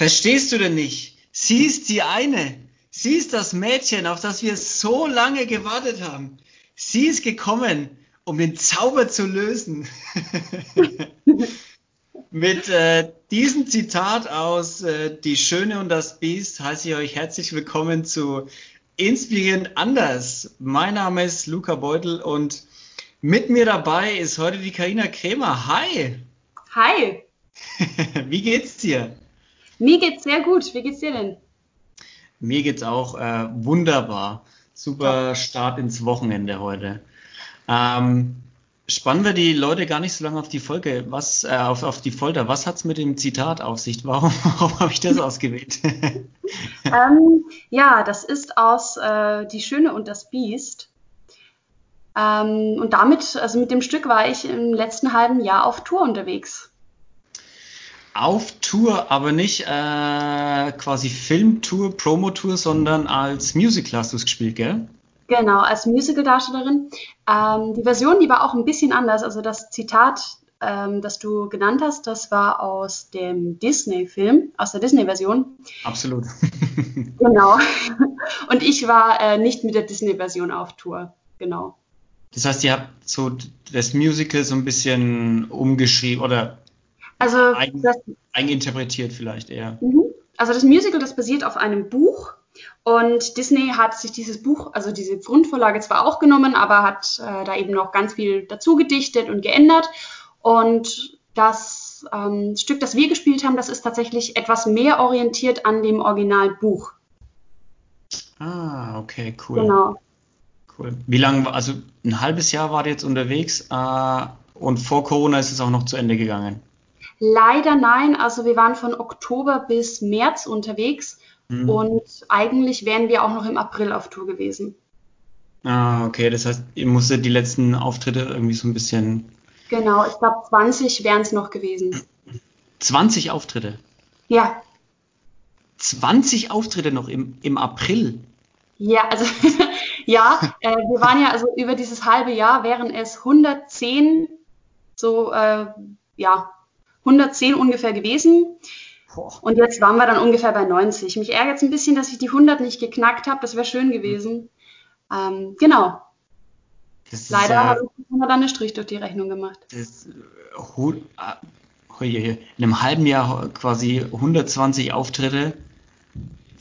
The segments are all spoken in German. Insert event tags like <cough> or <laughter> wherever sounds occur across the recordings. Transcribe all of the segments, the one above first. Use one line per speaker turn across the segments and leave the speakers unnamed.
Verstehst du denn nicht? Sie ist die eine. Sie ist das Mädchen, auf das wir so lange gewartet haben. Sie ist gekommen, um den Zauber zu lösen. <laughs> Mit äh, diesem Zitat aus äh, Die Schöne und das Biest heiße ich euch herzlich willkommen zu Inspirierend anders. Mein Name ist Luca Beutel und mit mir dabei ist heute die Karina Krämer. Hi!
Hi! <laughs>
Wie geht's dir?
Mir geht's sehr gut. Wie geht's dir denn?
Mir geht's auch äh, wunderbar. Super Start ins Wochenende heute. Ähm, spannen wir die Leute gar nicht so lange auf die Folge, was, äh, auf, auf die Folter. Was hat's mit dem Zitat auf sich? Warum, <laughs> warum habe ich das <laughs> ausgewählt? <laughs>
ähm, ja, das ist aus äh, Die Schöne und das Biest. Ähm, und damit, also mit dem Stück war ich im letzten halben Jahr auf Tour unterwegs.
Auf Tour, aber nicht äh, quasi Filmtour, Promotour, sondern als Musical hast du es gespielt, gell?
Genau, als Musical-Darstellerin. Ähm, die Version, die war auch ein bisschen anders. Also das Zitat, ähm, das du genannt hast, das war aus dem Disney-Film, aus der Disney-Version.
Absolut. <laughs>
genau. Und ich war äh, nicht mit der Disney-Version auf Tour. Genau.
Das heißt, ihr habt so das Musical so ein bisschen umgeschrieben oder
also
eigen,
das,
eigeninterpretiert vielleicht eher.
Mhm. Also das Musical, das basiert auf einem Buch und Disney hat sich dieses Buch, also diese Grundvorlage zwar auch genommen, aber hat äh, da eben noch ganz viel dazu gedichtet und geändert. Und das ähm, Stück, das wir gespielt haben, das ist tatsächlich etwas mehr orientiert an dem Originalbuch.
Ah, okay, cool.
Genau.
Cool. Wie lange, also ein halbes Jahr war jetzt unterwegs äh, und vor Corona ist es auch noch zu Ende gegangen?
Leider nein. Also wir waren von Oktober bis März unterwegs Mhm. Und eigentlich wären wir auch noch im April auf Tour gewesen.
Ah, okay. Das heißt, ihr musstet die letzten Auftritte irgendwie so ein bisschen.
Genau, ich glaube 20 wären es noch gewesen.
20 Auftritte?
Ja.
20 Auftritte noch im, im April?
Ja, also <laughs> ja, äh, wir waren ja also über dieses halbe Jahr wären es 110 so äh, ja 110 ungefähr gewesen. Und jetzt waren wir dann ungefähr bei 90. Mich ärgert es ein bisschen, dass ich die 100 nicht geknackt habe. Das wäre schön gewesen. Ähm, genau. Leider ja, haben wir dann einen Strich durch die Rechnung gemacht.
Das, uh, in einem halben Jahr quasi 120 Auftritte.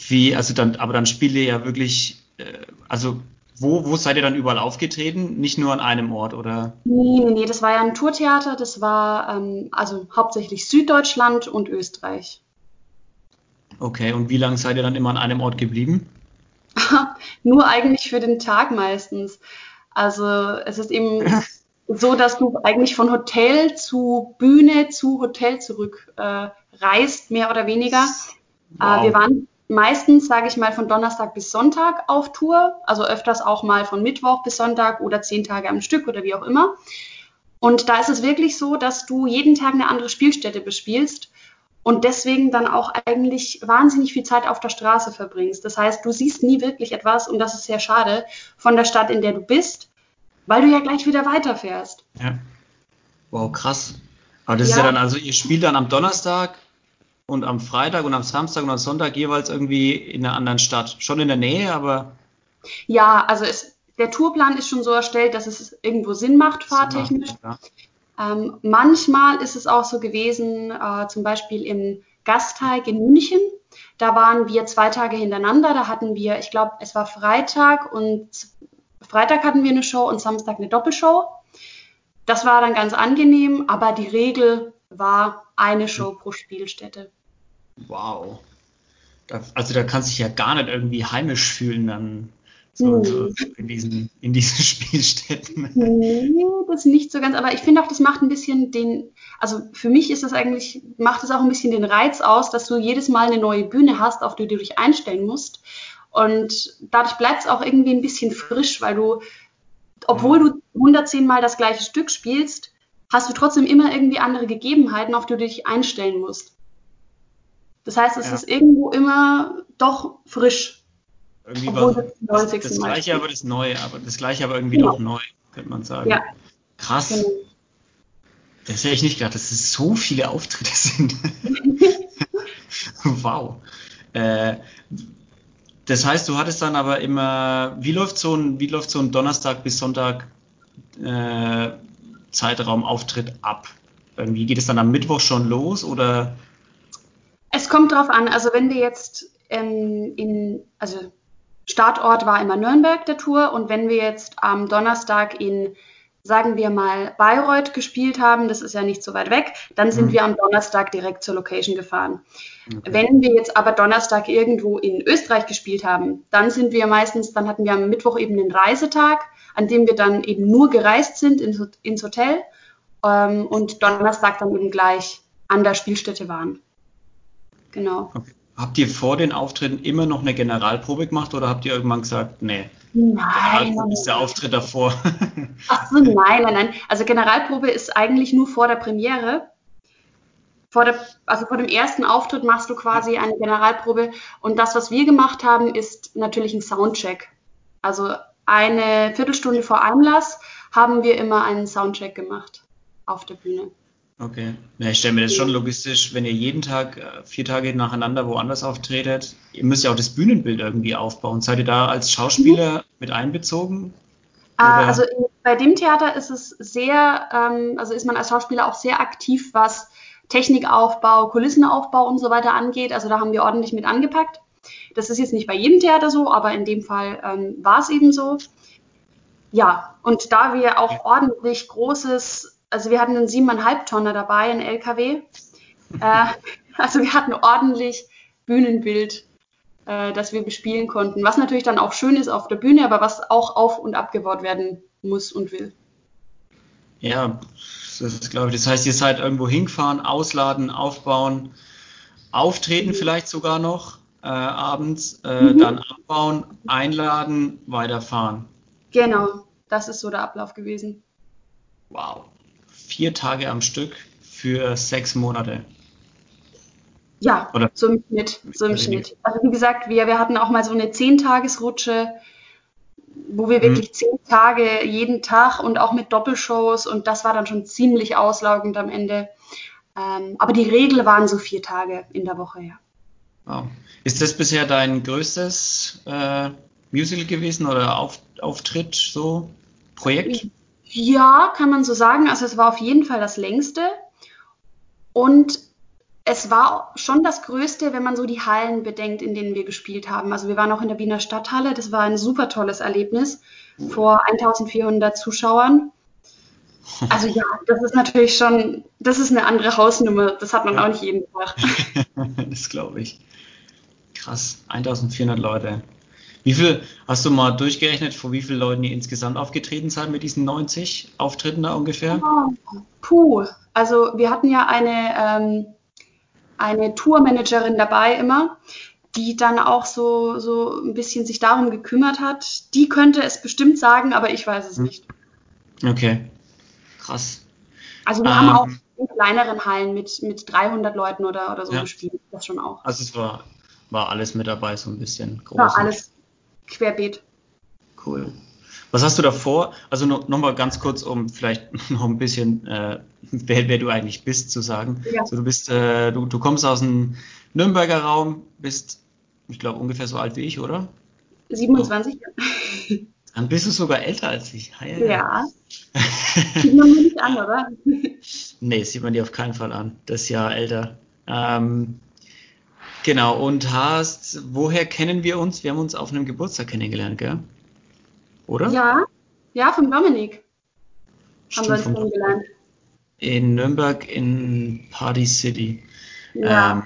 Wie, also dann, aber dann spielt ihr ja wirklich, äh, also wo, wo seid ihr dann überall aufgetreten? Nicht nur an einem Ort, oder?
Nee, nee, nee, das war ja ein Tourtheater, das war ähm, also hauptsächlich Süddeutschland und Österreich.
Okay, und wie lange seid ihr dann immer an einem Ort geblieben? <laughs>
nur eigentlich für den Tag meistens. Also es ist eben <laughs> so, dass du eigentlich von Hotel zu Bühne zu Hotel zurück äh, reist, mehr oder weniger. Wow. Äh, wir waren meistens, sage ich mal, von Donnerstag bis Sonntag auf Tour, also öfters auch mal von Mittwoch bis Sonntag oder zehn Tage am Stück oder wie auch immer. Und da ist es wirklich so, dass du jeden Tag eine andere Spielstätte bespielst und deswegen dann auch eigentlich wahnsinnig viel Zeit auf der Straße verbringst. Das heißt, du siehst nie wirklich etwas und das ist sehr schade von der Stadt, in der du bist, weil du ja gleich wieder weiterfährst.
Ja. Wow, krass. Aber das ja. ist ja dann also, ihr spielt dann am Donnerstag, und am Freitag und am Samstag und am Sonntag jeweils irgendwie in einer anderen Stadt. Schon in der Nähe, aber.
Ja, also es, der Tourplan ist schon so erstellt, dass es irgendwo Sinn macht, fahrtechnisch. Ja. Ähm, manchmal ist es auch so gewesen, äh, zum Beispiel im Gasteig in München. Da waren wir zwei Tage hintereinander. Da hatten wir, ich glaube, es war Freitag und Freitag hatten wir eine Show und Samstag eine Doppelshow. Das war dann ganz angenehm, aber die Regel war eine Show pro Spielstätte.
Wow. Da, also da kannst du dich ja gar nicht irgendwie heimisch fühlen dann so, so in, diesen, in diesen <laughs> Spielstätten.
Nee, das nicht so ganz, aber ich finde auch, das macht ein bisschen den, also für mich ist das eigentlich, macht es auch ein bisschen den Reiz aus, dass du jedes Mal eine neue Bühne hast, auf die du dich einstellen musst. Und dadurch bleibt es auch irgendwie ein bisschen frisch, weil du, obwohl du 110 Mal das gleiche Stück spielst, hast du trotzdem immer irgendwie andere Gegebenheiten, auf die du dich einstellen musst. Das heißt, es ja. ist irgendwo immer doch frisch.
Irgendwie war das, das, das gleiche, aber das Neue, aber das gleiche, aber irgendwie genau. doch neu, könnte man sagen. Ja. Krass. Genau. Das hätte ich nicht gedacht, dass es so viele Auftritte <laughs> sind. wow. Äh, das heißt, du hattest dann aber immer, wie läuft so ein, wie läuft so ein Donnerstag bis Sonntag äh, Zeitraum Auftritt ab? Wie geht es dann am Mittwoch schon los oder?
Es kommt drauf an. Also wenn wir jetzt ähm, in, also Startort war immer Nürnberg der Tour und wenn wir jetzt am Donnerstag in sagen wir mal, Bayreuth gespielt haben, das ist ja nicht so weit weg, dann sind mhm. wir am Donnerstag direkt zur Location gefahren. Okay. Wenn wir jetzt aber Donnerstag irgendwo in Österreich gespielt haben, dann sind wir meistens, dann hatten wir am Mittwoch eben den Reisetag, an dem wir dann eben nur gereist sind ins, ins Hotel ähm, und Donnerstag dann eben gleich an der Spielstätte waren. Genau.
Okay. Habt ihr vor den Auftritten immer noch eine Generalprobe gemacht oder habt ihr irgendwann gesagt, nee,
Nein.
Generalprobe ist der Auftritt davor. <laughs>
Ach so, nein, nein, nein. Also Generalprobe ist eigentlich nur vor der Premiere. Vor der, also vor dem ersten Auftritt machst du quasi eine Generalprobe. Und das, was wir gemacht haben, ist natürlich ein Soundcheck. Also eine Viertelstunde vor Einlass haben wir immer einen Soundcheck gemacht auf der Bühne.
Okay. Ja, ich stelle mir das schon logistisch, wenn ihr jeden Tag, äh, vier Tage nacheinander woanders auftretet, ihr müsst ja auch das Bühnenbild irgendwie aufbauen. Seid ihr da als Schauspieler mhm. mit einbezogen?
Ah, also bei dem Theater ist es sehr, ähm, also ist man als Schauspieler auch sehr aktiv, was Technikaufbau, Kulissenaufbau und so weiter angeht. Also da haben wir ordentlich mit angepackt. Das ist jetzt nicht bei jedem Theater so, aber in dem Fall ähm, war es eben so. Ja, und da wir auch ordentlich großes also wir hatten einen siebeneinhalb Tonner dabei, ein LKW. Äh, <laughs> also wir hatten ordentlich Bühnenbild, äh, das wir bespielen konnten. Was natürlich dann auch schön ist auf der Bühne, aber was auch auf- und abgebaut werden muss und will.
Ja, das ist, glaube ich. Das heißt, ihr seid irgendwo hingefahren, ausladen, aufbauen, auftreten vielleicht sogar noch äh, abends, äh, mhm. dann abbauen, einladen, weiterfahren.
Genau, das ist so der Ablauf gewesen.
Wow vier Tage am Stück für sechs Monate.
Ja, Oder? so im Schnitt. So im Schnitt. Also wie gesagt, wir, wir hatten auch mal so eine Zehntagesrutsche, wo wir mhm. wirklich zehn Tage jeden Tag und auch mit Doppelshows und das war dann schon ziemlich auslaugend am Ende. Ähm, aber die Regel waren so vier Tage in der Woche, ja.
Wow. Ist das bisher dein größtes äh, Musical gewesen oder Auf, Auftritt, so Projekt?
Ja, kann man so sagen. Also es war auf jeden Fall das längste. Und es war schon das Größte, wenn man so die Hallen bedenkt, in denen wir gespielt haben. Also wir waren auch in der Wiener Stadthalle. Das war ein super tolles Erlebnis vor 1400 Zuschauern. Also ja, das ist natürlich schon, das ist eine andere Hausnummer. Das hat man ja. auch nicht jeden Tag. <laughs>
das glaube ich. Krass, 1400 Leute. Wie viel hast du mal durchgerechnet, vor wie vielen Leuten ihr insgesamt aufgetreten seid mit diesen 90 Auftritten da ungefähr? Oh,
puh, also wir hatten ja eine, ähm, eine Tourmanagerin dabei immer, die dann auch so, so ein bisschen sich darum gekümmert hat. Die könnte es bestimmt sagen, aber ich weiß es hm. nicht.
Okay, krass.
Also wir ähm, haben auch in kleineren Hallen mit, mit 300 Leuten oder, oder so ja. gespielt, das schon auch.
Also es war, war alles mit dabei, so ein bisschen
groß. War alles, querbeet.
Cool. Was hast du davor? Also noch, noch mal ganz kurz, um vielleicht <laughs> noch ein bisschen, äh, wer, wer, du eigentlich bist, zu sagen. Ja. Also du bist, äh, du, du kommst aus dem Nürnberger Raum, bist, ich glaube, ungefähr so alt wie ich, oder?
27.
Oh. <laughs> Dann bist du sogar älter als ich.
Ja. ja. <laughs> sieht man mir nicht an, oder?
nee, sieht man dir auf keinen Fall an. Das Jahr älter. Ähm, Genau, und hast, woher kennen wir uns? Wir haben uns auf einem Geburtstag kennengelernt, gell? Oder?
Ja, ja, vom Dominik. Stimmt, haben wir uns kennengelernt.
In Nürnberg in Party City.
Ja. Ähm,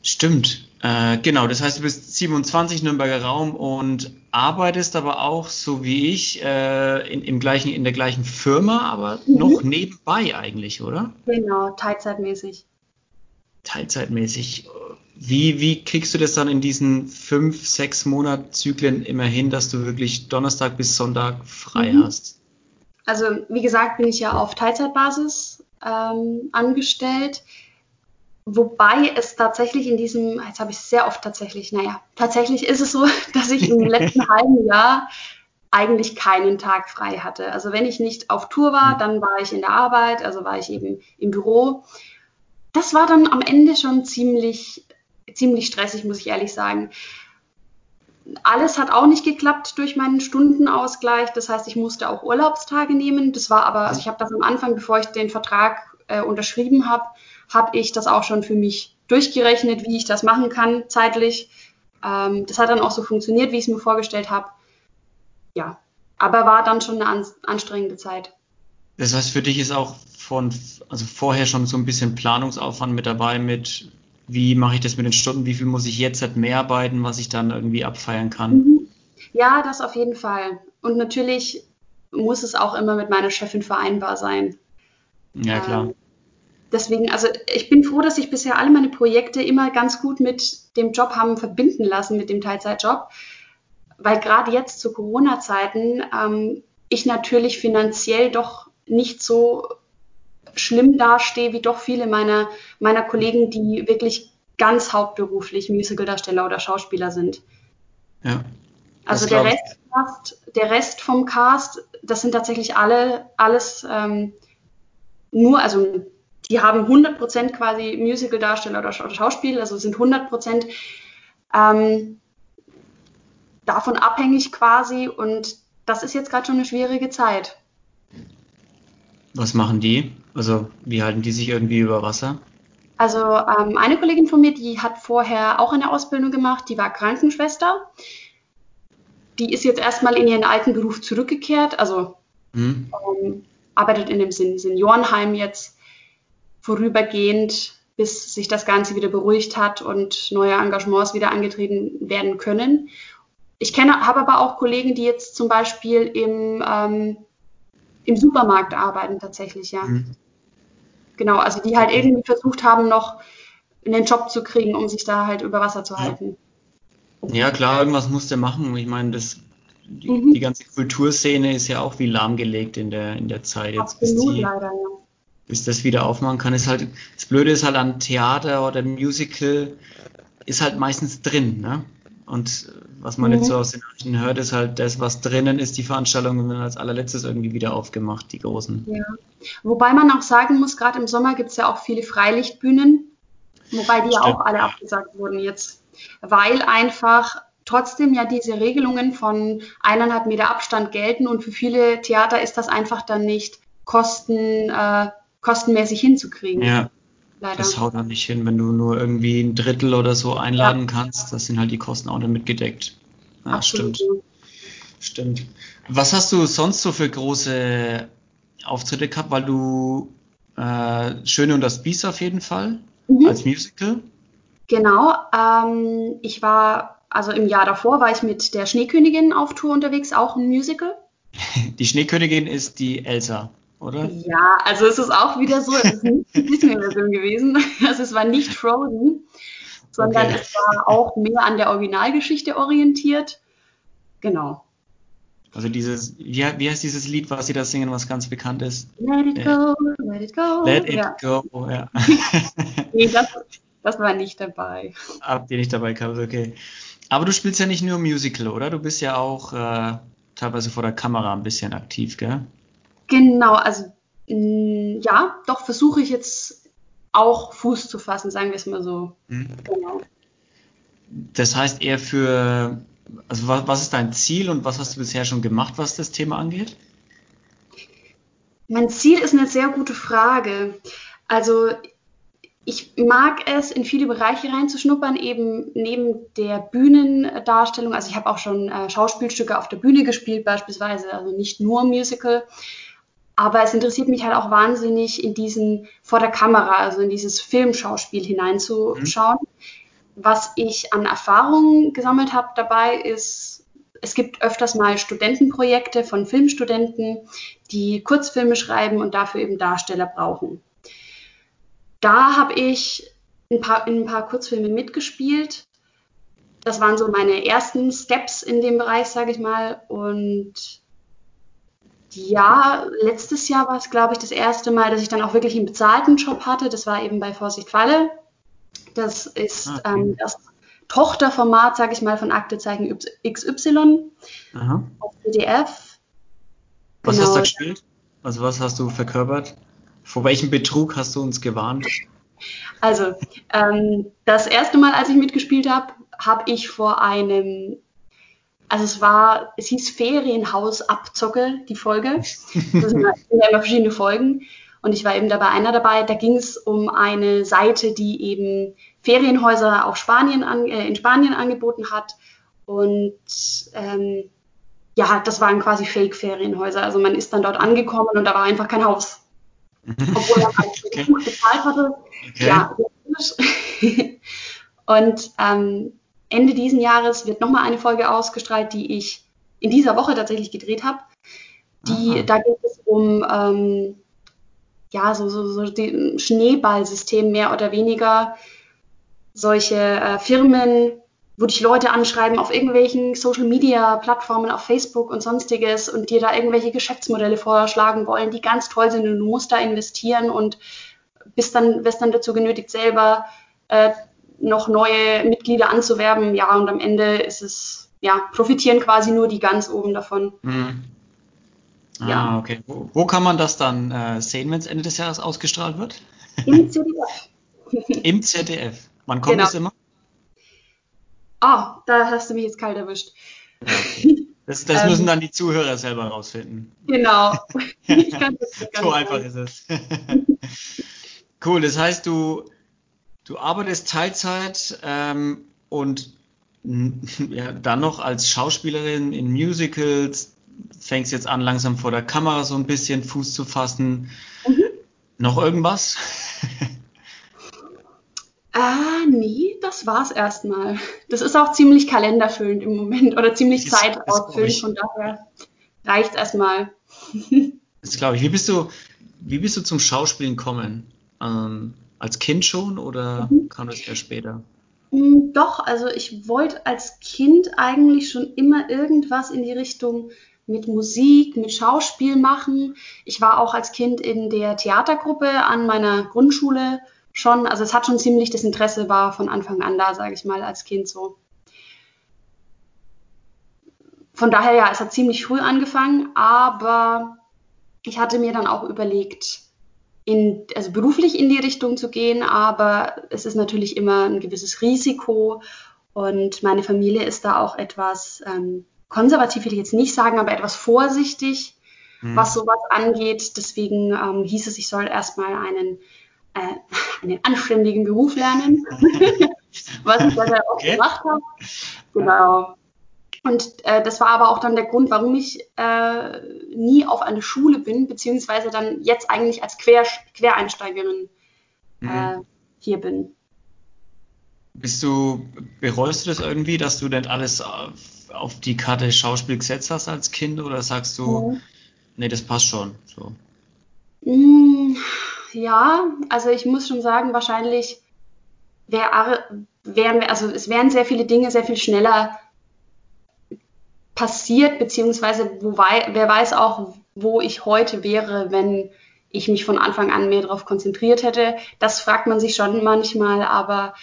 stimmt. Äh, genau, das heißt, du bist 27 Nürnberger Raum und arbeitest aber auch, so wie ich, äh, in, im gleichen, in der gleichen Firma, aber mhm. noch nebenbei eigentlich, oder?
Genau, teilzeitmäßig
teilzeitmäßig. Wie, wie kriegst du das dann in diesen fünf, sechs Monatzyklen immer hin, dass du wirklich Donnerstag bis Sonntag frei mhm. hast?
Also wie gesagt, bin ich ja auf Teilzeitbasis ähm, angestellt. Wobei es tatsächlich in diesem, jetzt habe ich es sehr oft tatsächlich, naja, tatsächlich ist es so, <laughs> dass ich im letzten <laughs> halben Jahr eigentlich keinen Tag frei hatte. Also wenn ich nicht auf Tour war, mhm. dann war ich in der Arbeit, also war ich eben im Büro. Das war dann am Ende schon ziemlich, ziemlich stressig, muss ich ehrlich sagen. Alles hat auch nicht geklappt durch meinen Stundenausgleich. Das heißt, ich musste auch Urlaubstage nehmen. Das war aber, also ich habe das am Anfang, bevor ich den Vertrag äh, unterschrieben habe, habe ich das auch schon für mich durchgerechnet, wie ich das machen kann zeitlich. Ähm, das hat dann auch so funktioniert, wie ich es mir vorgestellt habe. Ja, aber war dann schon eine an anstrengende Zeit.
Das heißt, für dich ist auch von, also vorher schon so ein bisschen Planungsaufwand mit dabei, mit wie mache ich das mit den Stunden, wie viel muss ich jetzt halt mehr arbeiten, was ich dann irgendwie abfeiern kann. Mhm.
Ja, das auf jeden Fall. Und natürlich muss es auch immer mit meiner Chefin vereinbar sein.
Ja, klar. Ähm,
deswegen, also ich bin froh, dass ich bisher alle meine Projekte immer ganz gut mit dem Job haben verbinden lassen, mit dem Teilzeitjob. Weil gerade jetzt zu Corona-Zeiten ähm, ich natürlich finanziell doch nicht so schlimm dastehe wie doch viele meiner, meiner Kollegen, die wirklich ganz hauptberuflich Musicaldarsteller oder Schauspieler sind.
Ja.
Also der Rest, der Rest vom Cast, das sind tatsächlich alle, alles ähm, nur, also die haben 100% quasi Musical-Darsteller oder Schauspiel, also sind 100% ähm, davon abhängig quasi und das ist jetzt gerade schon eine schwierige Zeit.
Was machen die? Also wie halten die sich irgendwie über Wasser?
Also ähm, eine Kollegin von mir, die hat vorher auch eine Ausbildung gemacht, die war Krankenschwester. Die ist jetzt erstmal in ihren alten Beruf zurückgekehrt, also hm. ähm, arbeitet in dem Seniorenheim jetzt vorübergehend, bis sich das Ganze wieder beruhigt hat und neue Engagements wieder angetreten werden können. Ich kenne, habe aber auch Kollegen, die jetzt zum Beispiel im, ähm, im Supermarkt arbeiten tatsächlich, ja. Mhm. Genau, also die halt irgendwie versucht haben, noch einen Job zu kriegen, um sich da halt über Wasser zu halten.
Ja, klar, irgendwas muss der machen. Ich meine, das, die, mhm. die, ganze Kulturszene ist ja auch wie lahmgelegt in der, in der Zeit. Jetzt Absolut, die, leider, ja bis das wieder aufmachen kann, ist halt, das Blöde ist halt an Theater oder Musical, ist halt meistens drin, ne? Und was man mhm. jetzt so aus den Nachrichten hört, ist halt das, was drinnen ist, die Veranstaltungen dann als allerletztes irgendwie wieder aufgemacht, die großen.
Ja. Wobei man auch sagen muss, gerade im Sommer gibt es ja auch viele Freilichtbühnen, wobei die ja auch alle abgesagt wurden jetzt, weil einfach trotzdem ja diese Regelungen von eineinhalb Meter Abstand gelten und für viele Theater ist das einfach dann nicht kosten, äh, kostenmäßig hinzukriegen.
Ja. Leider. Das haut dann nicht hin, wenn du nur irgendwie ein Drittel oder so einladen ja. kannst. Das sind halt die Kosten auch damit gedeckt. Ja, Absolut. stimmt. Stimmt. Was hast du sonst so für große Auftritte gehabt? Weil du äh, Schöne und das Biest auf jeden Fall mhm. als Musical.
Genau. Ähm, ich war, also im Jahr davor war ich mit der Schneekönigin auf Tour unterwegs, auch ein Musical. <laughs>
Die Schneekönigin ist die Elsa oder?
Ja, also es ist auch wieder so, es ist nicht die Disney-Version gewesen. <laughs> Also es war nicht Frozen, sondern okay. es war auch mehr an der Originalgeschichte orientiert. Genau.
Also dieses, wie, wie heißt dieses Lied, was Sie da singen, was ganz bekannt ist?
Let it go, let it go.
Let it ja. go, ja. <laughs>
nee, das, das war nicht dabei.
Habt ihr nicht dabei gehabt, okay. Aber du spielst ja nicht nur Musical, oder? Du bist ja auch äh, teilweise vor der Kamera ein bisschen aktiv, gell?
Genau, also mh, ja, doch versuche ich jetzt auch Fuß zu fassen, sagen wir es mal so. Mhm. Genau.
Das heißt eher für, also was, was ist dein Ziel und was hast du bisher schon gemacht, was das Thema angeht?
Mein Ziel ist eine sehr gute Frage. Also ich mag es, in viele Bereiche reinzuschnuppern, eben neben der Bühnendarstellung. Also ich habe auch schon äh, Schauspielstücke auf der Bühne gespielt, beispielsweise, also nicht nur Musical. Aber es interessiert mich halt auch wahnsinnig, in diesen vor der Kamera, also in dieses Filmschauspiel hineinzuschauen. Mhm. Was ich an Erfahrungen gesammelt habe dabei ist, es gibt öfters mal Studentenprojekte von Filmstudenten, die Kurzfilme schreiben und dafür eben Darsteller brauchen. Da habe ich ein paar, in ein paar Kurzfilme mitgespielt. Das waren so meine ersten Steps in dem Bereich, sage ich mal. Und ja, letztes Jahr war es, glaube ich, das erste Mal, dass ich dann auch wirklich einen bezahlten Job hatte. Das war eben bei Vorsicht Falle. Das ist ah, okay. ähm, das Tochterformat, sage ich mal, von Aktezeichen XY Aha. auf PDF.
Was genau. hast du gespielt? Also was hast du verkörpert? Vor welchem Betrug hast du uns gewarnt?
Also, ähm, das erste Mal, als ich mitgespielt habe, habe ich vor einem, also es war, es hieß Ferienhaus Abzocke, die Folge. Das sind <laughs> ja immer verschiedene Folgen. Und ich war eben dabei einer dabei. Da ging es um eine Seite, die eben Ferienhäuser auf Spanien an, äh, in Spanien angeboten hat. Und ähm, ja, das waren quasi Fake-Ferienhäuser. Also man ist dann dort angekommen und da war einfach kein Haus. <laughs> Obwohl man als okay. Bezahlt hatte. Okay. Ja, <laughs> und ähm, Ende diesen Jahres wird nochmal eine Folge ausgestrahlt, die ich in dieser Woche tatsächlich gedreht habe. Die, da geht es um ähm, ja, so, so, so die Schneeballsystem mehr oder weniger. Solche äh, Firmen, wo dich Leute anschreiben auf irgendwelchen Social Media Plattformen, auf Facebook und sonstiges und dir da irgendwelche Geschäftsmodelle vorschlagen wollen, die ganz toll sind und du musst da investieren und bist dann, wirst dann dazu genötigt, selber äh, noch neue Mitglieder anzuwerben. Ja, und am Ende ist es, ja, profitieren quasi nur die ganz oben davon. Mhm.
Ah, ja. okay. Wo, wo, kann man das dann äh, sehen, wenn es Ende des Jahres ausgestrahlt wird?
Im ZDF. <laughs>
Im ZDF. Wann kommt genau. das immer?
Ah, oh, da hast du mich jetzt kalt erwischt.
Okay. Das, <laughs> das müssen ähm, dann die Zuhörer selber rausfinden.
Genau. <laughs>
so einfach ist es. cool, das heißt, du, du arbeitest Teilzeit ähm, und <laughs> ja, dann noch als Schauspielerin in Musicals, fängst jetzt an, langsam vor der Kamera so ein bisschen Fuß zu fassen. Mhm. Noch irgendwas? <laughs>
Ah, nee, das war's erstmal. Das ist auch ziemlich kalenderfüllend im Moment oder ziemlich das, zeitausfüllend, von daher reicht erstmal. <laughs>
Das glaube ich. Wie bist du, wie bist du zum Schauspielen gekommen? Ähm, als Kind schon oder mhm. kam das erst später?
Mm, doch, also ich wollte als Kind eigentlich schon immer irgendwas in die Richtung mit Musik, mit Schauspiel machen. Ich war auch als Kind in der Theatergruppe an meiner Grundschule schon. Also es hat schon ziemlich das Interesse war von Anfang an da, sage ich mal, als Kind so. Von daher ja, es hat ziemlich früh angefangen, aber ich hatte mir dann auch überlegt, in, also beruflich in die Richtung zu gehen, aber es ist natürlich immer ein gewisses Risiko und meine Familie ist da auch etwas ähm, konservativ will ich jetzt nicht sagen, aber etwas vorsichtig, mhm. was sowas angeht. Deswegen ähm, hieß es, ich soll erstmal einen, äh, <laughs> einen anständigen Beruf lernen, <laughs> <laughs> was ich dann auch okay. gemacht habe. Genau. Und äh, das war aber auch dann der Grund, warum ich äh, nie auf eine Schule bin, beziehungsweise dann jetzt eigentlich als Quer Quereinsteigerin mhm. äh, hier bin.
Bist du, bereust du das irgendwie, dass du denn alles auf die Karte Schauspiel gesetzt hast als Kind oder sagst du, mhm. nee, das passt schon? So.
Mm, ja, also ich muss schon sagen, wahrscheinlich wär, wären wir, also es wären sehr viele Dinge sehr viel schneller passiert, beziehungsweise wo wer weiß auch, wo ich heute wäre, wenn ich mich von Anfang an mehr darauf konzentriert hätte. Das fragt man sich schon manchmal, aber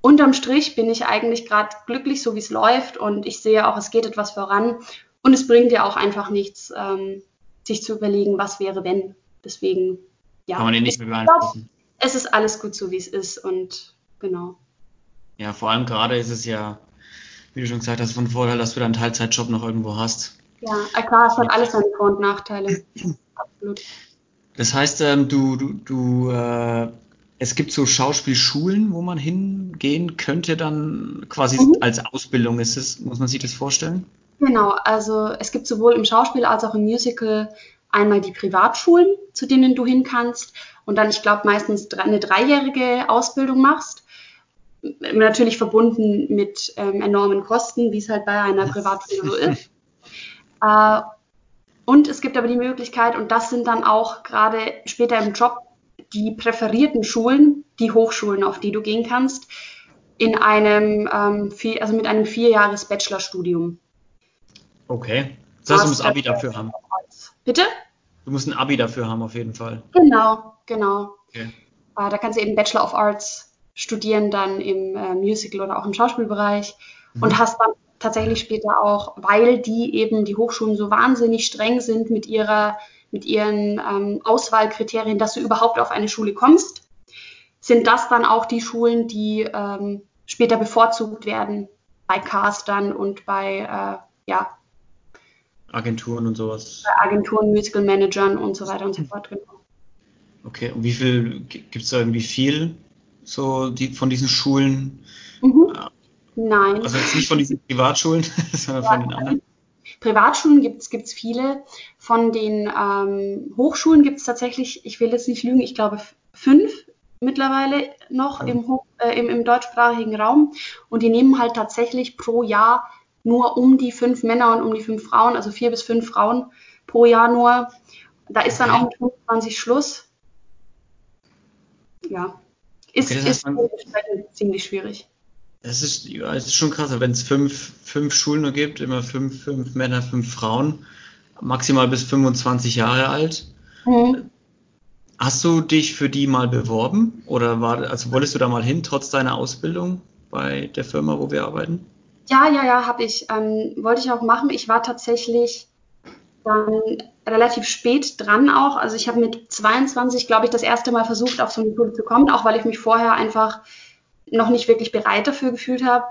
unterm Strich bin ich eigentlich gerade glücklich, so wie es läuft und ich sehe auch, es geht etwas voran und es bringt ja auch einfach nichts, ähm, sich zu überlegen, was wäre, wenn. Deswegen, ja.
Kann man den nicht beeinflussen.
Es ist alles gut so, wie es ist und genau.
Ja, vor allem gerade ist es ja, wie du schon gesagt hast, von Vorteil, dass du deinen Teilzeitjob noch irgendwo hast.
Ja, äh, klar, es hat alles seine Vor- und Nachteile. <clears throat>
Absolut. Das heißt, ähm, du, du, du äh, es gibt so Schauspielschulen, wo man hingehen könnte, dann quasi mhm. als Ausbildung. Ist es, muss man sich das vorstellen?
Genau, also es gibt sowohl im Schauspiel als auch im Musical einmal die Privatschulen, zu denen du hin kannst und dann, ich glaube, meistens eine dreijährige Ausbildung machst. Natürlich verbunden mit ähm, enormen Kosten, wie es halt bei einer Privatschule so ist. Äh, und es gibt aber die Möglichkeit, und das sind dann auch gerade später im Job die präferierten Schulen, die Hochschulen, auf die du gehen kannst, in einem, ähm, vier, also mit einem vierjahres Bachelorstudium.
Okay. Das heißt, du musst Abi dafür haben.
Bitte?
Du musst ein Abi dafür haben, auf jeden Fall.
Genau, genau. Okay. Äh, da kannst du eben Bachelor of Arts studieren, dann im äh, Musical oder auch im Schauspielbereich mhm. und hast dann tatsächlich später auch, weil die eben die Hochschulen so wahnsinnig streng sind mit ihrer mit ihren ähm, Auswahlkriterien, dass du überhaupt auf eine Schule kommst, sind das dann auch die Schulen, die ähm, später bevorzugt werden bei Castern und bei äh, ja,
Agenturen und sowas.
Bei Agenturen, Musical Managern und so weiter und so fort. Genau.
Okay, und wie viel gibt es da irgendwie viel so die, von diesen Schulen? Mhm.
Nein.
Also jetzt nicht von diesen Privatschulen, <laughs> sondern ja, von den anderen.
Privatschulen gibt es viele. Von den ähm, Hochschulen gibt es tatsächlich, ich will jetzt nicht lügen, ich glaube fünf mittlerweile noch im, äh, im, im deutschsprachigen Raum. Und die nehmen halt tatsächlich pro Jahr nur um die fünf Männer und um die fünf Frauen, also vier bis fünf Frauen pro Jahr nur. Da ist dann auch mit 25 Schluss. Ja, ist, okay, ist ziemlich schwierig.
Es ist, ja, es ist schon krass, wenn es fünf, fünf Schulen nur gibt, immer fünf, fünf Männer, fünf Frauen, maximal bis 25 Jahre alt. Mhm. Hast du dich für die mal beworben oder war, also wolltest du da mal hin, trotz deiner Ausbildung bei der Firma, wo wir arbeiten?
Ja, ja, ja, habe ich. Ähm, wollte ich auch machen. Ich war tatsächlich dann relativ spät dran auch. Also ich habe mit 22, glaube ich, das erste Mal versucht, auf so eine Schule zu kommen, auch weil ich mich vorher einfach noch nicht wirklich bereit dafür gefühlt habe.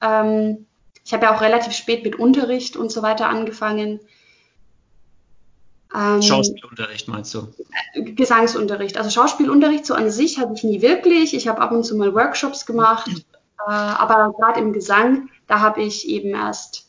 Ähm, ich habe ja auch relativ spät mit Unterricht und so weiter angefangen.
Ähm, Schauspielunterricht meinst du?
Gesangsunterricht. Also Schauspielunterricht so an sich hatte ich nie wirklich. Ich habe ab und zu mal Workshops gemacht, <clears throat> äh, aber gerade im Gesang, da habe ich eben erst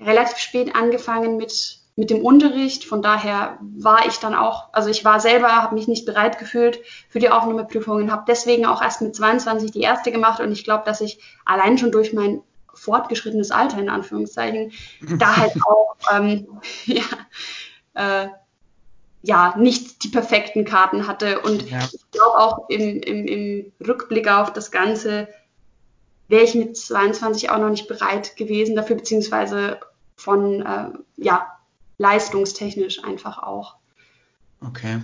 relativ spät angefangen mit, mit dem Unterricht. Von daher war ich dann auch, also ich war selber, habe mich nicht bereit gefühlt für die Aufnahmeprüfungen, habe deswegen auch erst mit 22 die erste gemacht und ich glaube, dass ich allein schon durch mein fortgeschrittenes Alter in Anführungszeichen da halt <laughs> auch ähm, <laughs> ja, äh, ja, nicht die perfekten Karten hatte. Und ja. ich glaube auch im, im, im Rückblick auf das Ganze wäre ich mit 22 auch noch nicht bereit gewesen dafür, beziehungsweise von, äh, ja, leistungstechnisch einfach auch.
Okay.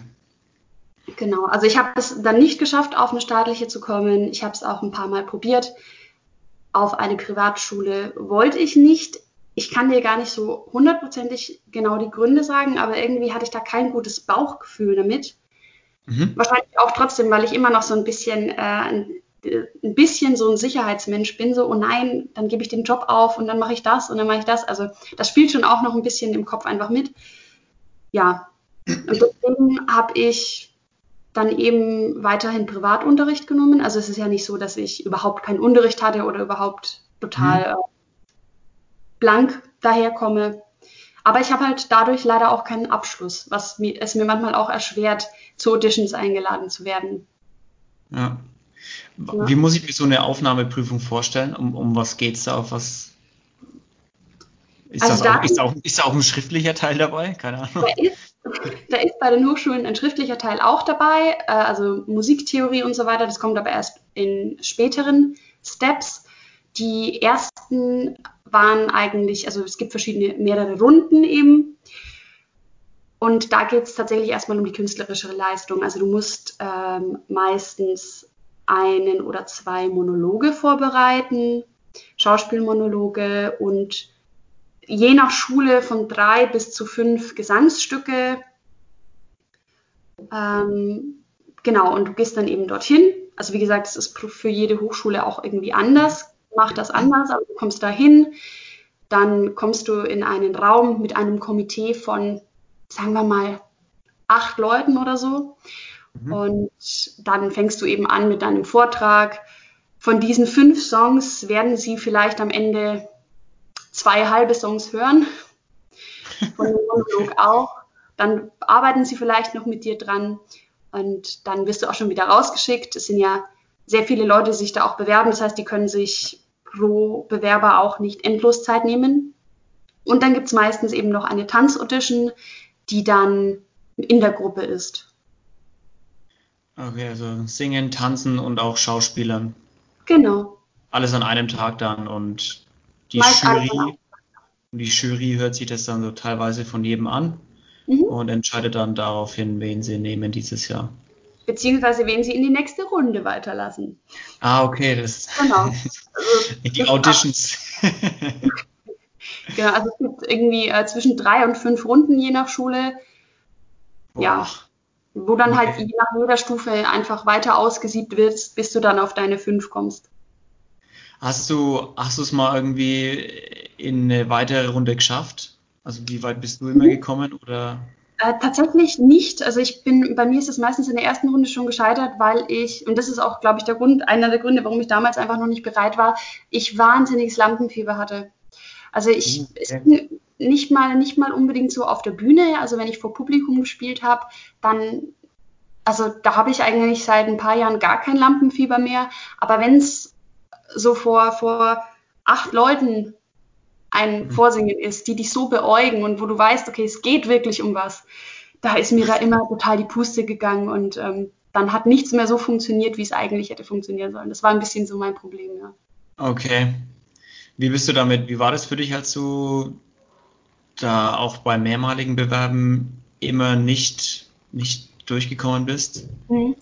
Genau, also ich habe es dann nicht geschafft, auf eine staatliche zu kommen. Ich habe es auch ein paar Mal probiert. Auf eine Privatschule wollte ich nicht ich kann dir gar nicht so hundertprozentig genau die Gründe sagen, aber irgendwie hatte ich da kein gutes Bauchgefühl damit. Mhm. Wahrscheinlich auch trotzdem, weil ich immer noch so ein bisschen, äh, ein, ein, bisschen so ein Sicherheitsmensch bin, so, oh nein, dann gebe ich den Job auf und dann mache ich das und dann mache ich das. Also das spielt schon auch noch ein bisschen im Kopf einfach mit. Ja. Und deswegen habe ich dann eben weiterhin Privatunterricht genommen. Also es ist ja nicht so, dass ich überhaupt keinen Unterricht hatte oder überhaupt total mhm. Äh, blank daherkomme. Aber ich habe halt dadurch leider auch keinen Abschluss, was mir, es mir manchmal auch erschwert, zu Auditions eingeladen zu werden.
Ja. Ja. Wie muss ich mir so eine Aufnahmeprüfung vorstellen? Um, um was geht es da? Auf was ist, also das auch, ist, auch, ist auch ein schriftlicher Teil dabei? Keine Ahnung.
Da ist, da ist bei den Hochschulen ein schriftlicher Teil auch dabei, äh, also Musiktheorie und so weiter. Das kommt aber erst in späteren Steps. Die ersten waren eigentlich, also es gibt verschiedene, mehrere Runden eben. Und da geht es tatsächlich erstmal um die künstlerische Leistung. Also du musst ähm, meistens einen oder zwei Monologe vorbereiten, Schauspielmonologe und je nach Schule von drei bis zu fünf Gesangsstücke. Ähm, genau, und du gehst dann eben dorthin. Also wie gesagt, es ist für jede Hochschule auch irgendwie anders macht das anders, aber du kommst da hin, dann kommst du in einen Raum mit einem Komitee von, sagen wir mal, acht Leuten oder so. Mhm. Und dann fängst du eben an mit deinem Vortrag. Von diesen fünf Songs werden sie vielleicht am Ende zwei halbe Songs hören. Von dem Monolog <laughs> auch. Dann arbeiten sie vielleicht noch mit dir dran und dann wirst du auch schon wieder rausgeschickt. Es sind ja sehr viele Leute, die sich da auch bewerben. Das heißt, die können sich pro Bewerber auch nicht endlos Zeit nehmen. Und dann gibt es meistens eben noch eine Tanzaudition, die dann in der Gruppe ist.
Okay, also singen, tanzen und auch Schauspielern.
Genau.
Alles an einem Tag dann und die Meist Jury, die Jury hört sich das dann so teilweise von jedem an mhm. und entscheidet dann daraufhin, wen sie nehmen dieses Jahr
beziehungsweise wen sie in die nächste Runde weiterlassen.
Ah, okay, das
genau. <laughs>
Also, die Auditions. <laughs>
genau, also es gibt irgendwie äh, zwischen drei und fünf Runden je nach Schule. Boah. Ja. Wo dann halt je nach jeder Stufe einfach weiter ausgesiebt wirst, bis du dann auf deine fünf kommst.
Hast du, hast du es mal irgendwie in eine weitere Runde geschafft? Also wie weit bist du immer mhm. gekommen oder?
Äh, tatsächlich nicht. Also ich bin, bei mir ist es meistens in der ersten Runde schon gescheitert, weil ich, und das ist auch, glaube ich, der Grund, einer der Gründe, warum ich damals einfach noch nicht bereit war, ich wahnsinniges Lampenfieber hatte. Also ich okay. Nicht mal, nicht mal unbedingt so auf der Bühne, also wenn ich vor Publikum gespielt habe, dann, also da habe ich eigentlich seit ein paar Jahren gar kein Lampenfieber mehr. Aber wenn es so vor, vor acht Leuten ein mhm. Vorsingen ist, die dich so beäugen und wo du weißt, okay, es geht wirklich um was, da ist mir da immer total die Puste gegangen und ähm, dann hat nichts mehr so funktioniert, wie es eigentlich hätte funktionieren sollen. Das war ein bisschen so mein Problem, ja.
Okay. Wie bist du damit? Wie war das für dich, als du da auch bei mehrmaligen Bewerben immer nicht, nicht durchgekommen bist?
Mhm.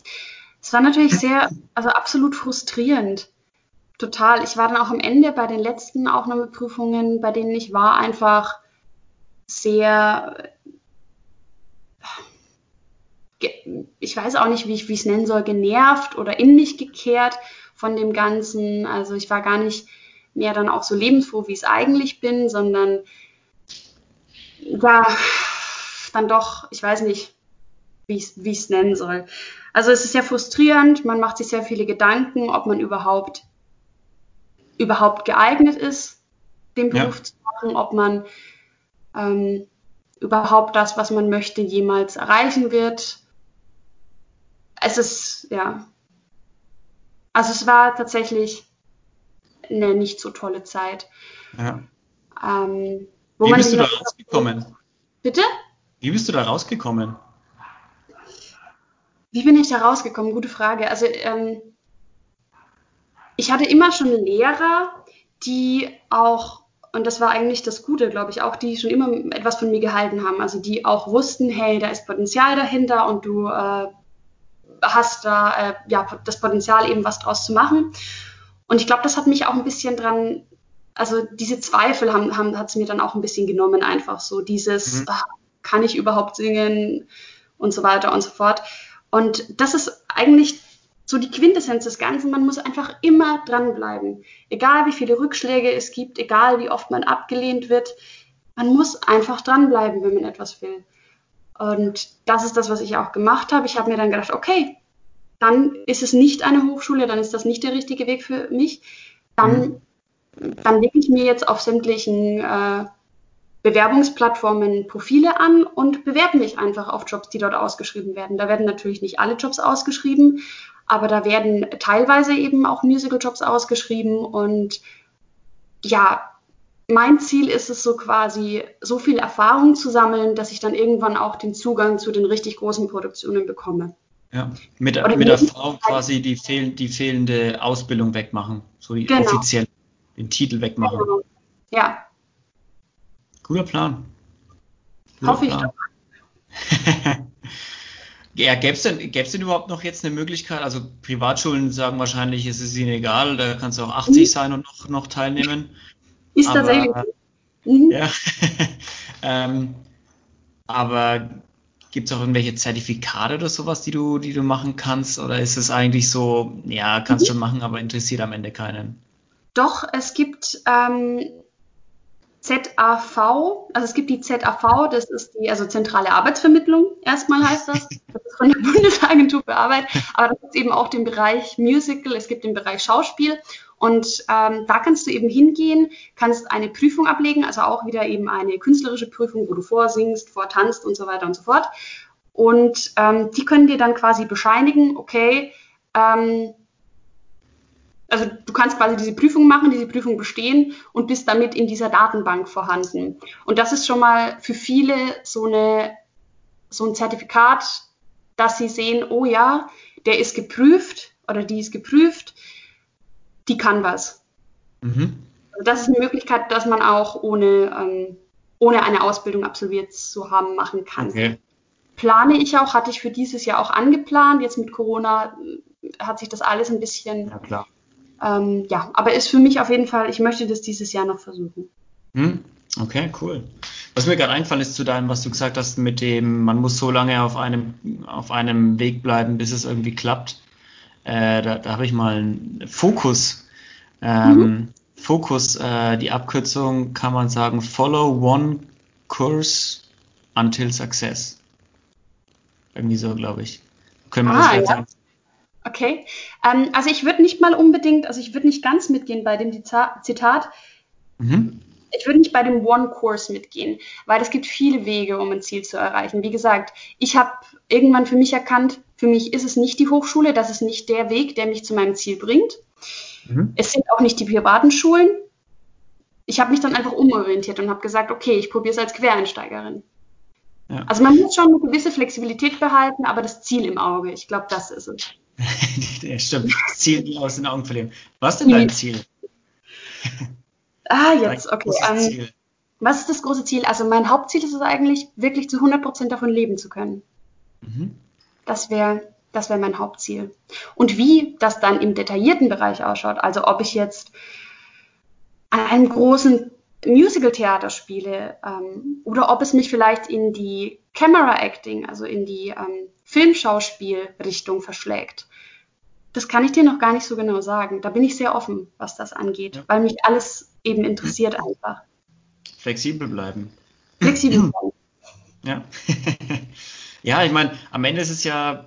Es war natürlich sehr, also absolut frustrierend. Total. Ich war dann auch am Ende bei den letzten Aufnahmeprüfungen, bei denen ich war, einfach sehr, ich weiß auch nicht, wie ich es nennen soll, genervt oder in mich gekehrt von dem Ganzen. Also ich war gar nicht mehr dann auch so lebensfroh, wie ich es eigentlich bin, sondern ja, dann doch, ich weiß nicht, wie ich es nennen soll. Also es ist sehr frustrierend, man macht sich sehr viele Gedanken, ob man überhaupt überhaupt geeignet ist, den Beruf ja. zu machen, ob man ähm, überhaupt das, was man möchte, jemals erreichen wird. Es ist, ja. Also es war tatsächlich eine nicht so tolle Zeit.
Ja. Ähm, Wie bist du da rausgekommen?
Bitte?
Wie bist du da rausgekommen?
Wie bin ich da rausgekommen? Gute Frage. Also ähm, ich hatte immer schon Lehrer, die auch, und das war eigentlich das Gute, glaube ich, auch die schon immer etwas von mir gehalten haben. Also die auch wussten, hey, da ist Potenzial dahinter und du äh, hast da äh, ja das Potenzial, eben was draus zu machen. Und ich glaube, das hat mich auch ein bisschen dran, also diese Zweifel haben, haben, hat es mir dann auch ein bisschen genommen, einfach so dieses, mhm. ach, kann ich überhaupt singen und so weiter und so fort. Und das ist eigentlich so die Quintessenz des Ganzen, man muss einfach immer dranbleiben. Egal wie viele Rückschläge es gibt, egal wie oft man abgelehnt wird, man muss einfach dranbleiben, wenn man etwas will. Und das ist das, was ich auch gemacht habe. Ich habe mir dann gedacht, okay, dann ist es nicht eine Hochschule, dann ist das nicht der richtige Weg für mich. Dann, mhm. Dann lege ich mir jetzt auf sämtlichen äh, Bewerbungsplattformen Profile an und bewerbe mich einfach auf Jobs, die dort ausgeschrieben werden. Da werden natürlich nicht alle Jobs ausgeschrieben, aber da werden teilweise eben auch Musical-Jobs ausgeschrieben und ja, mein Ziel ist es so quasi, so viel Erfahrung zu sammeln, dass ich dann irgendwann auch den Zugang zu den richtig großen Produktionen bekomme.
Ja, mit, mit Erfahrung quasi die, fehl, die fehlende Ausbildung wegmachen, so die genau. offiziell den Titel wegmachen. Genau.
Ja.
Guter Plan.
Guter Hoffe Plan. ich doch. <laughs>
Ja, gäbe es denn, gäb's denn überhaupt noch jetzt eine Möglichkeit? Also Privatschulen sagen wahrscheinlich, es ist ihnen egal, da kannst du auch 80 mhm. sein und noch, noch teilnehmen.
Ist aber, tatsächlich. Mhm.
Ja. <laughs> ähm, aber gibt es auch irgendwelche Zertifikate oder sowas, die du, die du machen kannst? Oder ist es eigentlich so, ja, kannst mhm. schon machen, aber interessiert am Ende keinen?
Doch, es gibt ähm, ZAV, also es gibt die ZAV, das ist die also zentrale Arbeitsvermittlung, erstmal heißt das. <laughs> Das ist von der Bundesagentur für Arbeit, aber das ist eben auch den Bereich Musical, es gibt den Bereich Schauspiel und ähm, da kannst du eben hingehen, kannst eine Prüfung ablegen, also auch wieder eben eine künstlerische Prüfung, wo du vorsingst, vortanzt und so weiter und so fort. Und ähm, die können dir dann quasi bescheinigen, okay, ähm, also du kannst quasi diese Prüfung machen, diese Prüfung bestehen und bist damit in dieser Datenbank vorhanden. Und das ist schon mal für viele so, eine, so ein Zertifikat, dass sie sehen, oh ja, der ist geprüft oder die ist geprüft, die kann was. Mhm. Also das ist eine Möglichkeit, dass man auch ohne, ähm, ohne eine Ausbildung absolviert zu haben machen kann. Okay. Plane ich auch, hatte ich für dieses Jahr auch angeplant. Jetzt mit Corona äh, hat sich das alles ein bisschen
ja,
ähm, ja, aber ist für mich auf jeden Fall, ich möchte das dieses Jahr noch versuchen.
Hm, okay, cool. Was mir gerade eingefallen ist zu deinem, was du gesagt hast, mit dem, man muss so lange auf einem, auf einem Weg bleiben, bis es irgendwie klappt. Äh, da da habe ich mal einen Fokus. Ähm, mhm. Fokus, äh, die Abkürzung kann man sagen, Follow One Course Until Success. Irgendwie so, glaube ich.
Können wir ah, das vielleicht ja. sagen? Okay. Ähm, also ich würde nicht mal unbedingt, also ich würde nicht ganz mitgehen bei dem Zitat. Mhm ich würde nicht bei dem One-Course mitgehen, weil es gibt viele Wege, um ein Ziel zu erreichen. Wie gesagt, ich habe irgendwann für mich erkannt, für mich ist es nicht die Hochschule, das ist nicht der Weg, der mich zu meinem Ziel bringt. Mhm. Es sind auch nicht die privaten Schulen. Ich habe mich dann einfach umorientiert und habe gesagt, okay, ich probiere es als Quereinsteigerin. Ja. Also man muss schon eine gewisse Flexibilität behalten, aber das Ziel im Auge, ich glaube, das ist es. <laughs>
ja, stimmt, das Ziel nie aus den Augen verlieren. Was ist denn dein Ziel?
Ah, jetzt, okay. Ähm, was ist das große Ziel? Also mein Hauptziel ist es eigentlich, wirklich zu 100% davon leben zu können. Mhm. Das wäre das wäre mein Hauptziel. Und wie das dann im detaillierten Bereich ausschaut, also ob ich jetzt an einem großen Musical-Theater spiele ähm, oder ob es mich vielleicht in die Camera Acting, also in die ähm, Filmschauspielrichtung verschlägt. Das kann ich dir noch gar nicht so genau sagen. Da bin ich sehr offen, was das angeht, ja. weil mich alles eben interessiert einfach.
Flexibel bleiben. Flexibel <clears throat> bleiben. Ja. <laughs> ja, ich meine, am Ende ist es ja,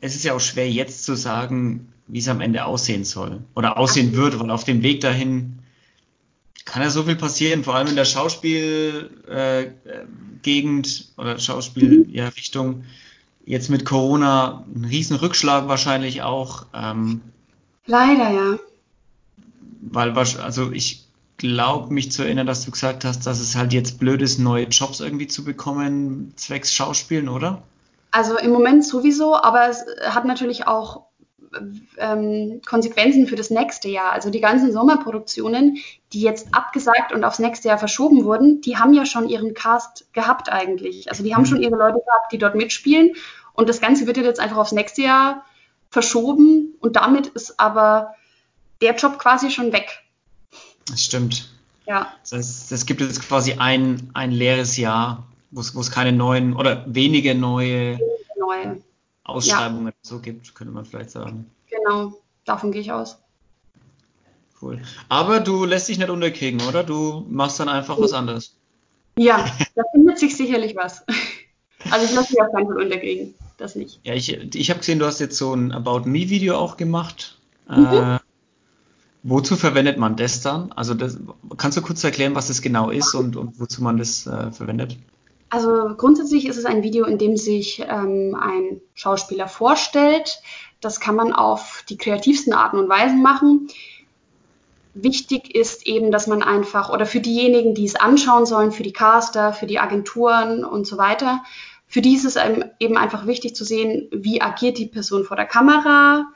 es ist ja auch schwer jetzt zu sagen, wie es am Ende aussehen soll oder aussehen wird, weil auf dem Weg dahin kann ja so viel passieren, vor allem in der Schauspielgegend äh, oder Schauspielrichtung. Mhm. Ja, jetzt mit Corona ein riesen Rückschlag wahrscheinlich auch. Ähm,
Leider, ja
weil also ich glaube mich zu erinnern, dass du gesagt hast, dass es halt jetzt blöd ist, neue Jobs irgendwie zu bekommen, zwecks Schauspielen, oder?
Also im Moment sowieso, aber es hat natürlich auch ähm, Konsequenzen für das nächste Jahr. Also die ganzen Sommerproduktionen, die jetzt abgesagt und aufs nächste Jahr verschoben wurden, die haben ja schon ihren Cast gehabt eigentlich. Also die haben mhm. schon ihre Leute gehabt, die dort mitspielen. Und das Ganze wird jetzt einfach aufs nächste Jahr verschoben. Und damit ist aber der Job quasi schon weg.
Das stimmt. Ja. Das heißt, es gibt jetzt quasi ein, ein leeres Jahr, wo es keine neuen oder wenige neue, neue. Ausschreibungen ja. so gibt, könnte man vielleicht sagen.
Genau, davon gehe ich aus.
Cool. Aber du lässt dich nicht unterkriegen, oder? Du machst dann einfach was anderes.
Ja, da findet sich sicherlich was. Also ich lasse mich auf keinen Fall unterkriegen. Das nicht.
Ja, ich, ich habe gesehen, du hast jetzt so ein About Me-Video auch gemacht. Mhm. Äh, Wozu verwendet man das dann? Also das, kannst du kurz erklären, was das genau ist und, und wozu man das äh, verwendet?
Also grundsätzlich ist es ein Video, in dem sich ähm, ein Schauspieler vorstellt. Das kann man auf die kreativsten Arten und Weisen machen. Wichtig ist eben, dass man einfach, oder für diejenigen, die es anschauen sollen, für die Caster, für die Agenturen und so weiter, für die ist es eben einfach wichtig zu sehen, wie agiert die Person vor der Kamera,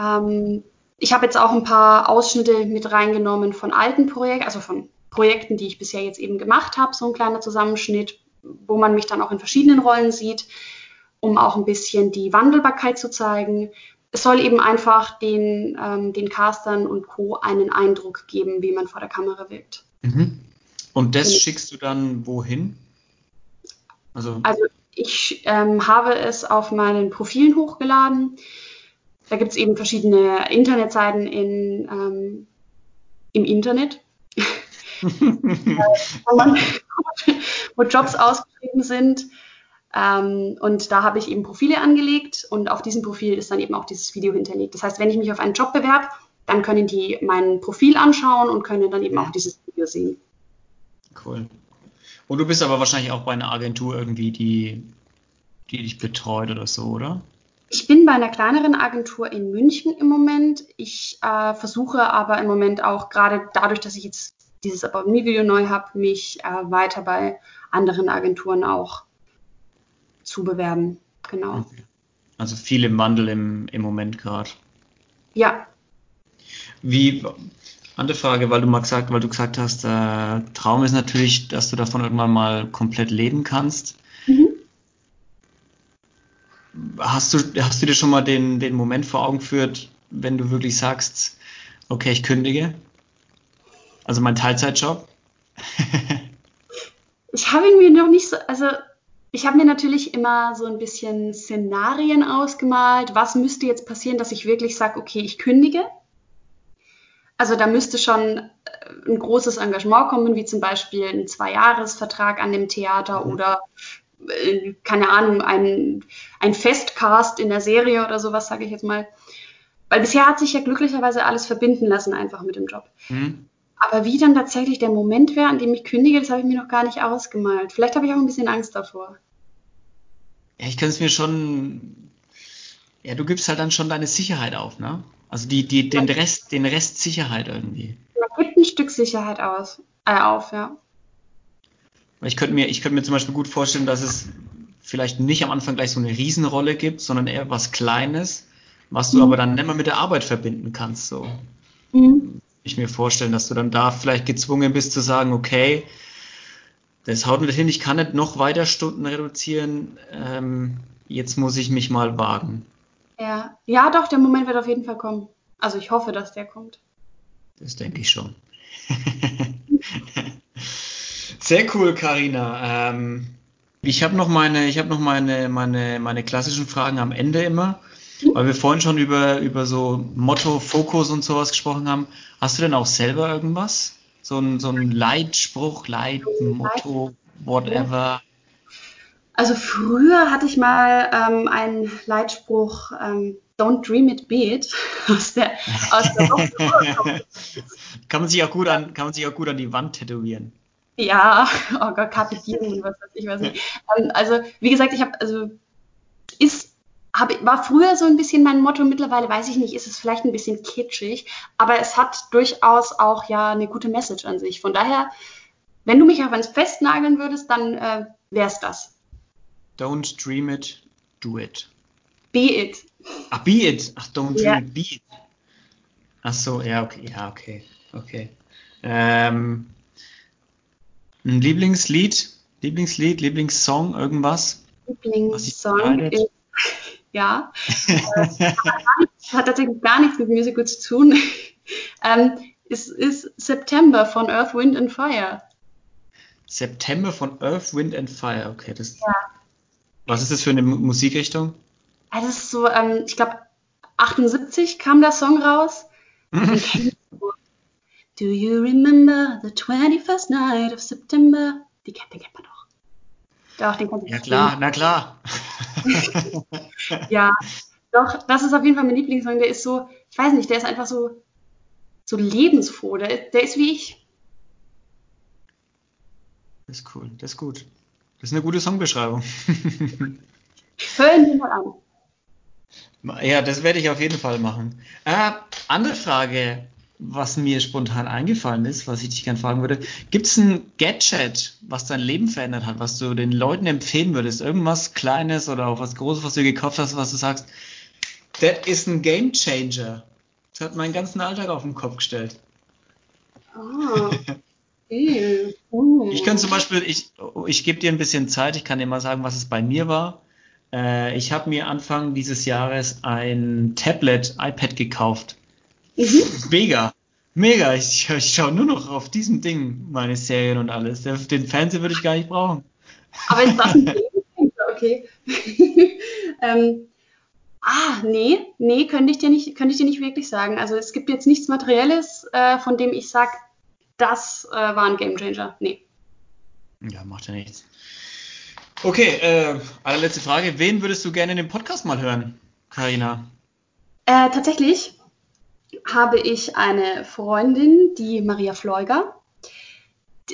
ähm, ich habe jetzt auch ein paar Ausschnitte mit reingenommen von alten Projekten, also von Projekten, die ich bisher jetzt eben gemacht habe, so ein kleiner Zusammenschnitt, wo man mich dann auch in verschiedenen Rollen sieht, um auch ein bisschen die Wandelbarkeit zu zeigen. Es soll eben einfach den, ähm, den Castern und Co. einen Eindruck geben, wie man vor der Kamera wirkt.
Mhm. Und das und, schickst du dann wohin?
Also, also ich ähm, habe es auf meinen Profilen hochgeladen. Da gibt es eben verschiedene Internetseiten in, ähm, im Internet, <laughs> <laughs> wo Jobs ausgeschrieben sind. Ähm, und da habe ich eben Profile angelegt und auf diesem Profil ist dann eben auch dieses Video hinterlegt. Das heißt, wenn ich mich auf einen Job bewerbe, dann können die mein Profil anschauen und können dann eben auch dieses Video sehen.
Cool. Und du bist aber wahrscheinlich auch bei einer Agentur irgendwie, die, die dich betreut oder so, oder?
Ich bin bei einer kleineren Agentur in München im Moment. Ich äh, versuche aber im Moment auch gerade dadurch, dass ich jetzt dieses About Me Video neu habe, mich äh, weiter bei anderen Agenturen auch zu bewerben. Genau.
Also viel im Wandel im, im Moment gerade.
Ja.
Wie, andere Frage, weil du mal gesagt, weil du gesagt hast, äh, Traum ist natürlich, dass du davon irgendwann mal komplett leben kannst. Mhm. Hast du, hast du dir schon mal den, den Moment vor Augen geführt, wenn du wirklich sagst, okay, ich kündige? Also mein Teilzeitjob? <laughs>
ich habe irgendwie noch nicht so, also ich habe mir natürlich immer so ein bisschen Szenarien ausgemalt. Was müsste jetzt passieren, dass ich wirklich sage, okay, ich kündige? Also da müsste schon äh, ein großes Engagement kommen, wie zum Beispiel ein Zweijahresvertrag an dem Theater mhm. oder äh, keine Ahnung, ein, ein Festcast in der Serie oder sowas, sage ich jetzt mal. Weil bisher hat sich ja glücklicherweise alles verbinden lassen, einfach mit dem Job. Mhm. Aber wie dann tatsächlich der Moment wäre, an dem ich kündige, das habe ich mir noch gar nicht ausgemalt. Vielleicht habe ich auch ein bisschen Angst davor.
Ja, ich kann es mir schon. Ja, du gibst halt dann schon deine Sicherheit auf, ne? Also die, die, den Rest, den Rest Sicherheit irgendwie.
Man gibt ein Stück Sicherheit aus, äh, auf, ja.
Ich könnte mir, ich könnte mir zum Beispiel gut vorstellen, dass es vielleicht nicht am Anfang gleich so eine Riesenrolle gibt, sondern eher was Kleines, was du mhm. aber dann nicht mehr mit der Arbeit verbinden kannst. So. Mhm ich mir vorstellen, dass du dann da vielleicht gezwungen bist zu sagen, okay, das haut mir hin, ich kann nicht noch weiter Stunden reduzieren, ähm, jetzt muss ich mich mal wagen.
Ja, ja, doch, der Moment wird auf jeden Fall kommen. Also ich hoffe, dass der kommt.
Das denke ich schon. <laughs> Sehr cool, Karina. Ähm, ich habe noch meine, ich habe noch meine, meine, meine klassischen Fragen am Ende immer. Weil wir vorhin schon über, über so Motto, Fokus und sowas gesprochen haben. Hast du denn auch selber irgendwas? So ein, so ein Leitspruch, Leit, Motto, whatever?
Also früher hatte ich mal ähm, einen Leitspruch, ähm, Don't dream it, be it. <laughs> Aus der, aus
der <laughs> kann, man sich auch gut an, kann man sich auch gut an die Wand tätowieren.
Ja, oh Gott, Carpe Diem, was weiß ich, weiß nicht. Ähm, also, wie gesagt, ich habe, also, ist hab, war früher so ein bisschen mein Motto, mittlerweile weiß ich nicht, ist es vielleicht ein bisschen kitschig, aber es hat durchaus auch ja eine gute Message an sich. Von daher, wenn du mich auf eins festnageln würdest, dann äh, wär's das.
Don't dream it, do it.
Be it.
Ach, be it. Ach, don't dream yeah. it, be it. Ach so, ja, okay, ja, okay, okay. Ähm, ein Lieblingslied, Lieblingslied, Lieblingssong, irgendwas?
Lieblingssong ist ja. äh, hat, tatsächlich gar nichts mit Musical zu tun. <laughs> ähm, es ist September von Earth, Wind and Fire.
September von Earth, Wind and Fire, okay. Das, ja. Was ist das für eine Musikrichtung?
Das ist so, ähm, ich glaube, 78 kam der Song raus. <laughs> Do you remember the 21st night of September? Die kennt, den kennt man doch.
Den kannst du Ja klar, na klar. <laughs>
ja, doch, das ist auf jeden Fall mein Lieblingssong. Der ist so, ich weiß nicht, der ist einfach so, so lebensfroh. Der, der ist wie ich.
Das ist cool, das ist gut. Das ist eine gute Songbeschreibung. <laughs>
Hören wir mal
an. Ja, das werde ich auf jeden Fall machen. Äh, andere Frage was mir spontan eingefallen ist, was ich dich gerne fragen würde. Gibt es ein Gadget, was dein Leben verändert hat, was du den Leuten empfehlen würdest? Irgendwas Kleines oder auch was Großes, was du gekauft hast, was du sagst, das ist ein Game Changer. Das hat meinen ganzen Alltag auf den Kopf gestellt. <laughs> Oh. Ich kann zum Beispiel, ich, ich gebe dir ein bisschen Zeit, ich kann dir mal sagen, was es bei mir war. Äh, ich habe mir Anfang dieses Jahres ein Tablet, iPad gekauft Mhm. Mega. Mega. Ich, ich schaue nur noch auf diesem Ding meine Serien und alles. Den Fernseher würde ich gar nicht brauchen.
Aber ein Ding? <laughs> Okay. <laughs> ähm, ah, nee, nee, könnte ich dir nicht, könnte ich dir nicht wirklich sagen. Also es gibt jetzt nichts Materielles, äh, von dem ich sage, das äh, war ein Gamechanger. Nee.
Ja, macht ja nichts. Okay, äh, allerletzte Frage. Wen würdest du gerne in dem Podcast mal hören, Karina?
Äh, tatsächlich habe ich eine Freundin, die Maria Fleuger.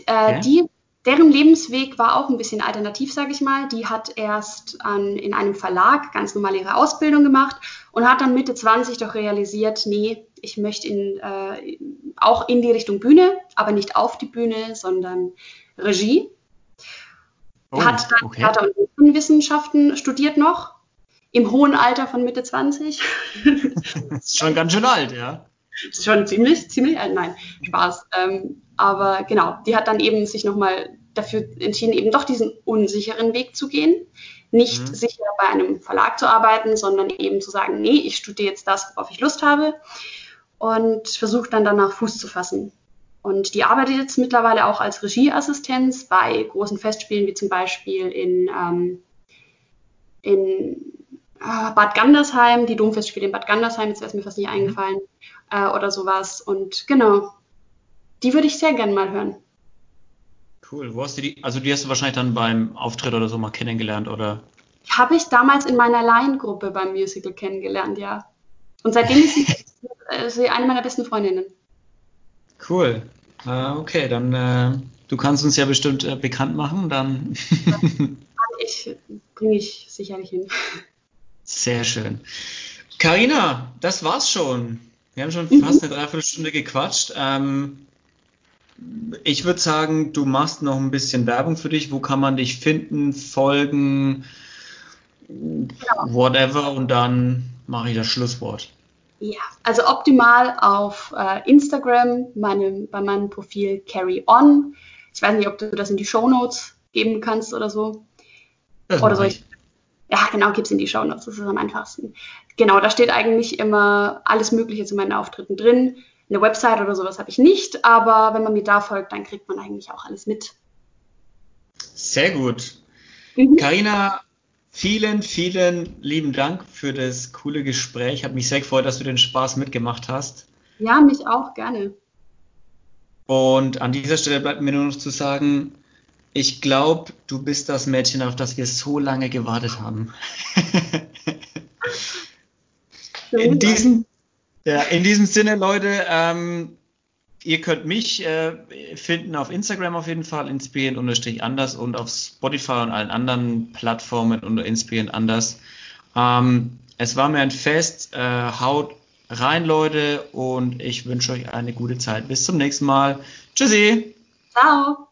Äh. Die, deren Lebensweg war auch ein bisschen alternativ, sage ich mal. Die hat erst an, in einem Verlag ganz normal ihre Ausbildung gemacht und hat dann Mitte 20 doch realisiert, nee, ich möchte in, äh, auch in die Richtung Bühne, aber nicht auf die Bühne, sondern Regie. Oh, hat dann okay. Theater- und Wissenschaften studiert noch im hohen Alter von Mitte 20.
das ist schon ganz schön alt, ja.
Das ist schon ziemlich, ziemlich alt, nein, Spaß. Ähm, aber genau, die hat dann eben sich nochmal dafür entschieden, eben doch diesen unsicheren Weg zu gehen. Nicht mhm. sicher bei einem Verlag zu arbeiten, sondern eben zu sagen, nee, ich studiere jetzt das, worauf ich Lust habe und versuche dann danach Fuß zu fassen. Und die arbeitet jetzt mittlerweile auch als Regieassistenz bei großen Festspielen, wie zum Beispiel in, ähm, in äh, Bad Gandersheim, die Domfestspiele in Bad Gandersheim, jetzt wäre es mir fast nicht mhm. eingefallen, äh, oder sowas. Und genau, die würde ich sehr gerne mal hören.
Cool. Wo hast du die, also die hast du wahrscheinlich dann beim Auftritt oder so mal kennengelernt, oder?
Habe ich damals in meiner Laiengruppe beim Musical kennengelernt, ja. Und seitdem ist sie, äh, <laughs> sie eine meiner besten Freundinnen.
Cool. Uh, okay, dann äh, du kannst uns ja bestimmt äh, bekannt machen, dann. <laughs>
ich bringe ich sicherlich hin.
Sehr schön. Karina, das war's schon. Wir haben schon fast eine Dreiviertelstunde gequatscht. Ähm, ich würde sagen, du machst noch ein bisschen Werbung für dich. Wo kann man dich finden, folgen, whatever und dann mache ich das Schlusswort.
Ja, also optimal auf äh, Instagram, meinem, bei meinem Profil Carry On. Ich weiß nicht, ob du das in die Show Notes geben kannst oder so. Das oder soll ich? Ja, genau, gib's in die Show Notes. Das ist am einfachsten. Genau, da steht eigentlich immer alles Mögliche zu meinen Auftritten drin. Eine Website oder sowas habe ich nicht, aber wenn man mir da folgt, dann kriegt man eigentlich auch alles mit.
Sehr gut. Karina, mhm. vielen, vielen lieben Dank für das coole Gespräch. Hat mich sehr gefreut, dass du den Spaß mitgemacht hast.
Ja, mich auch, gerne.
Und an dieser Stelle bleibt mir nur noch zu sagen, ich glaube, du bist das Mädchen, auf das wir so lange gewartet haben. in, diesem, ja, in diesem Sinne, Leute, ähm, ihr könnt mich äh, finden auf Instagram auf jeden Fall, inspirieren-anders und auf Spotify und allen anderen Plattformen unter inspirieren anders. Ähm, es war mir ein Fest. Äh, haut rein, Leute, und ich wünsche euch eine gute Zeit. Bis zum nächsten Mal. Tschüssi.
Ciao.